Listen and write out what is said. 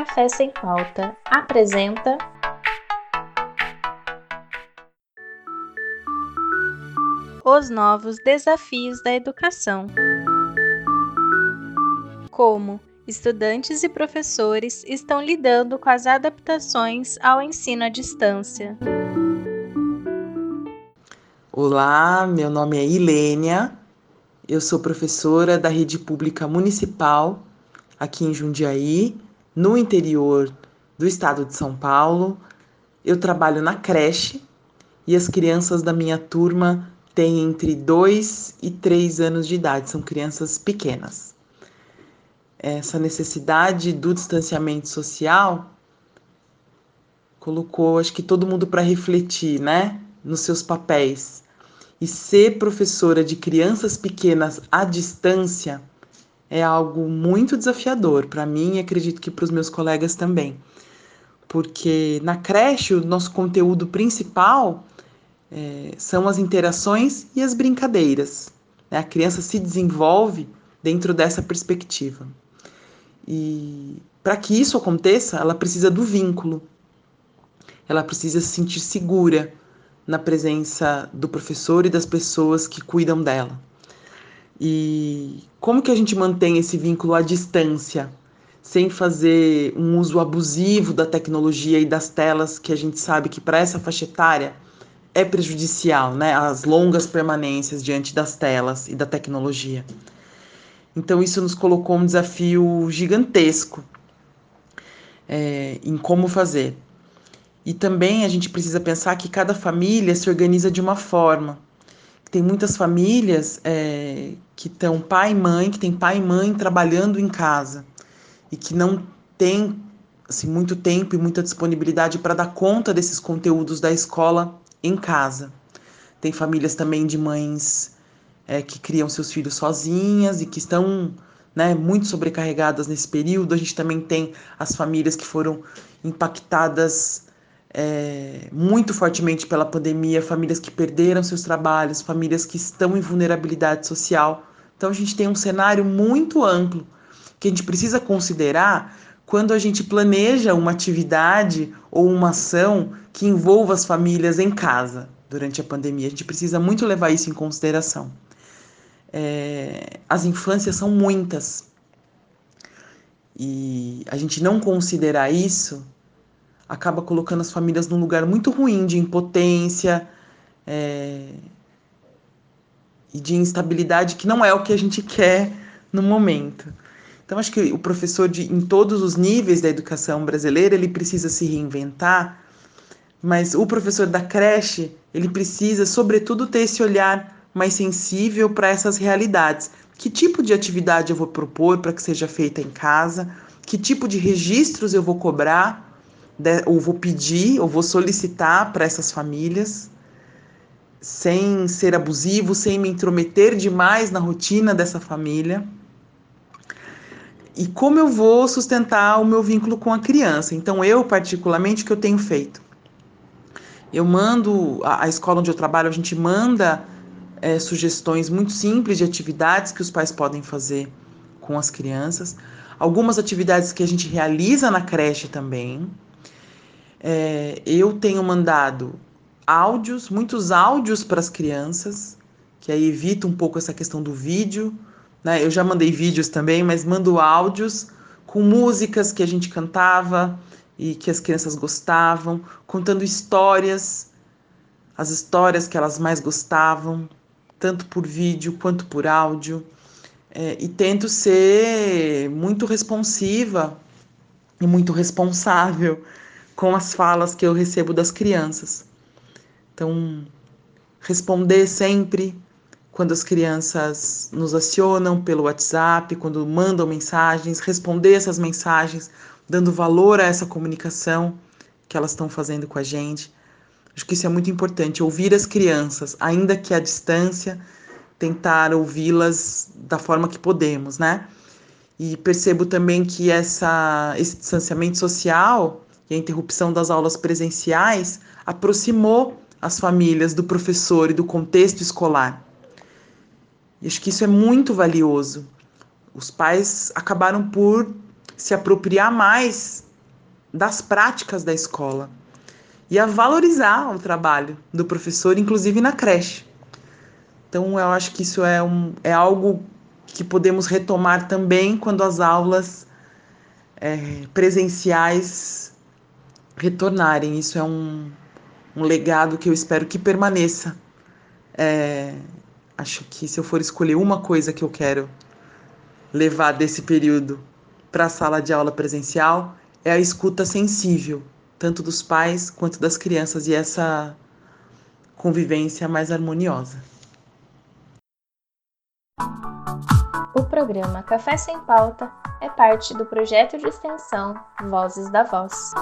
Café Sem Pauta apresenta. Os novos desafios da educação. Como estudantes e professores estão lidando com as adaptações ao ensino à distância. Olá, meu nome é Ilênia, eu sou professora da rede pública municipal aqui em Jundiaí, no interior do estado de São Paulo. Eu trabalho na creche e as crianças da minha turma têm entre 2 e 3 anos de idade, são crianças pequenas. Essa necessidade do distanciamento social colocou, acho que todo mundo para refletir, né, nos seus papéis. E ser professora de crianças pequenas à distância é algo muito desafiador para mim e acredito que para os meus colegas também. Porque na creche, o nosso conteúdo principal é, são as interações e as brincadeiras. Né? A criança se desenvolve dentro dessa perspectiva. E para que isso aconteça, ela precisa do vínculo. Ela precisa se sentir segura na presença do professor e das pessoas que cuidam dela. E como que a gente mantém esse vínculo à distância, sem fazer um uso abusivo da tecnologia e das telas, que a gente sabe que para essa faixa etária é prejudicial, né? As longas permanências diante das telas e da tecnologia. Então, isso nos colocou um desafio gigantesco é, em como fazer. E também a gente precisa pensar que cada família se organiza de uma forma tem muitas famílias é, que estão pai e mãe, que tem pai e mãe trabalhando em casa e que não tem assim, muito tempo e muita disponibilidade para dar conta desses conteúdos da escola em casa. Tem famílias também de mães é, que criam seus filhos sozinhas e que estão né, muito sobrecarregadas nesse período. A gente também tem as famílias que foram impactadas é, muito fortemente pela pandemia, famílias que perderam seus trabalhos, famílias que estão em vulnerabilidade social. Então a gente tem um cenário muito amplo que a gente precisa considerar quando a gente planeja uma atividade ou uma ação que envolva as famílias em casa durante a pandemia. A gente precisa muito levar isso em consideração. É, as infâncias são muitas e a gente não considerar isso acaba colocando as famílias num lugar muito ruim de impotência é, e de instabilidade, que não é o que a gente quer no momento. Então, acho que o professor, de, em todos os níveis da educação brasileira, ele precisa se reinventar, mas o professor da creche, ele precisa, sobretudo, ter esse olhar mais sensível para essas realidades. Que tipo de atividade eu vou propor para que seja feita em casa? Que tipo de registros eu vou cobrar ou vou pedir, ou vou solicitar para essas famílias, sem ser abusivo, sem me intrometer demais na rotina dessa família. E como eu vou sustentar o meu vínculo com a criança? Então, eu, particularmente, o que eu tenho feito? Eu mando, a, a escola onde eu trabalho, a gente manda é, sugestões muito simples de atividades que os pais podem fazer com as crianças. Algumas atividades que a gente realiza na creche também. É, eu tenho mandado áudios, muitos áudios para as crianças, que aí evita um pouco essa questão do vídeo. Né? Eu já mandei vídeos também, mas mando áudios com músicas que a gente cantava e que as crianças gostavam, contando histórias, as histórias que elas mais gostavam, tanto por vídeo quanto por áudio. É, e tento ser muito responsiva e muito responsável com as falas que eu recebo das crianças. Então, responder sempre quando as crianças nos acionam pelo WhatsApp, quando mandam mensagens, responder essas mensagens, dando valor a essa comunicação que elas estão fazendo com a gente. Acho que isso é muito importante, ouvir as crianças, ainda que à distância, tentar ouvi-las da forma que podemos, né? E percebo também que essa, esse distanciamento social e a interrupção das aulas presenciais aproximou as famílias do professor e do contexto escolar. E acho que isso é muito valioso. Os pais acabaram por se apropriar mais das práticas da escola e a valorizar o trabalho do professor, inclusive na creche. Então, eu acho que isso é, um, é algo que podemos retomar também quando as aulas é, presenciais retornarem. Isso é um, um legado que eu espero que permaneça. É, acho que se eu for escolher uma coisa que eu quero levar desse período para a sala de aula presencial, é a escuta sensível, tanto dos pais quanto das crianças, e essa convivência mais harmoniosa. O programa Café Sem Pauta é parte do projeto de extensão Vozes da Voz.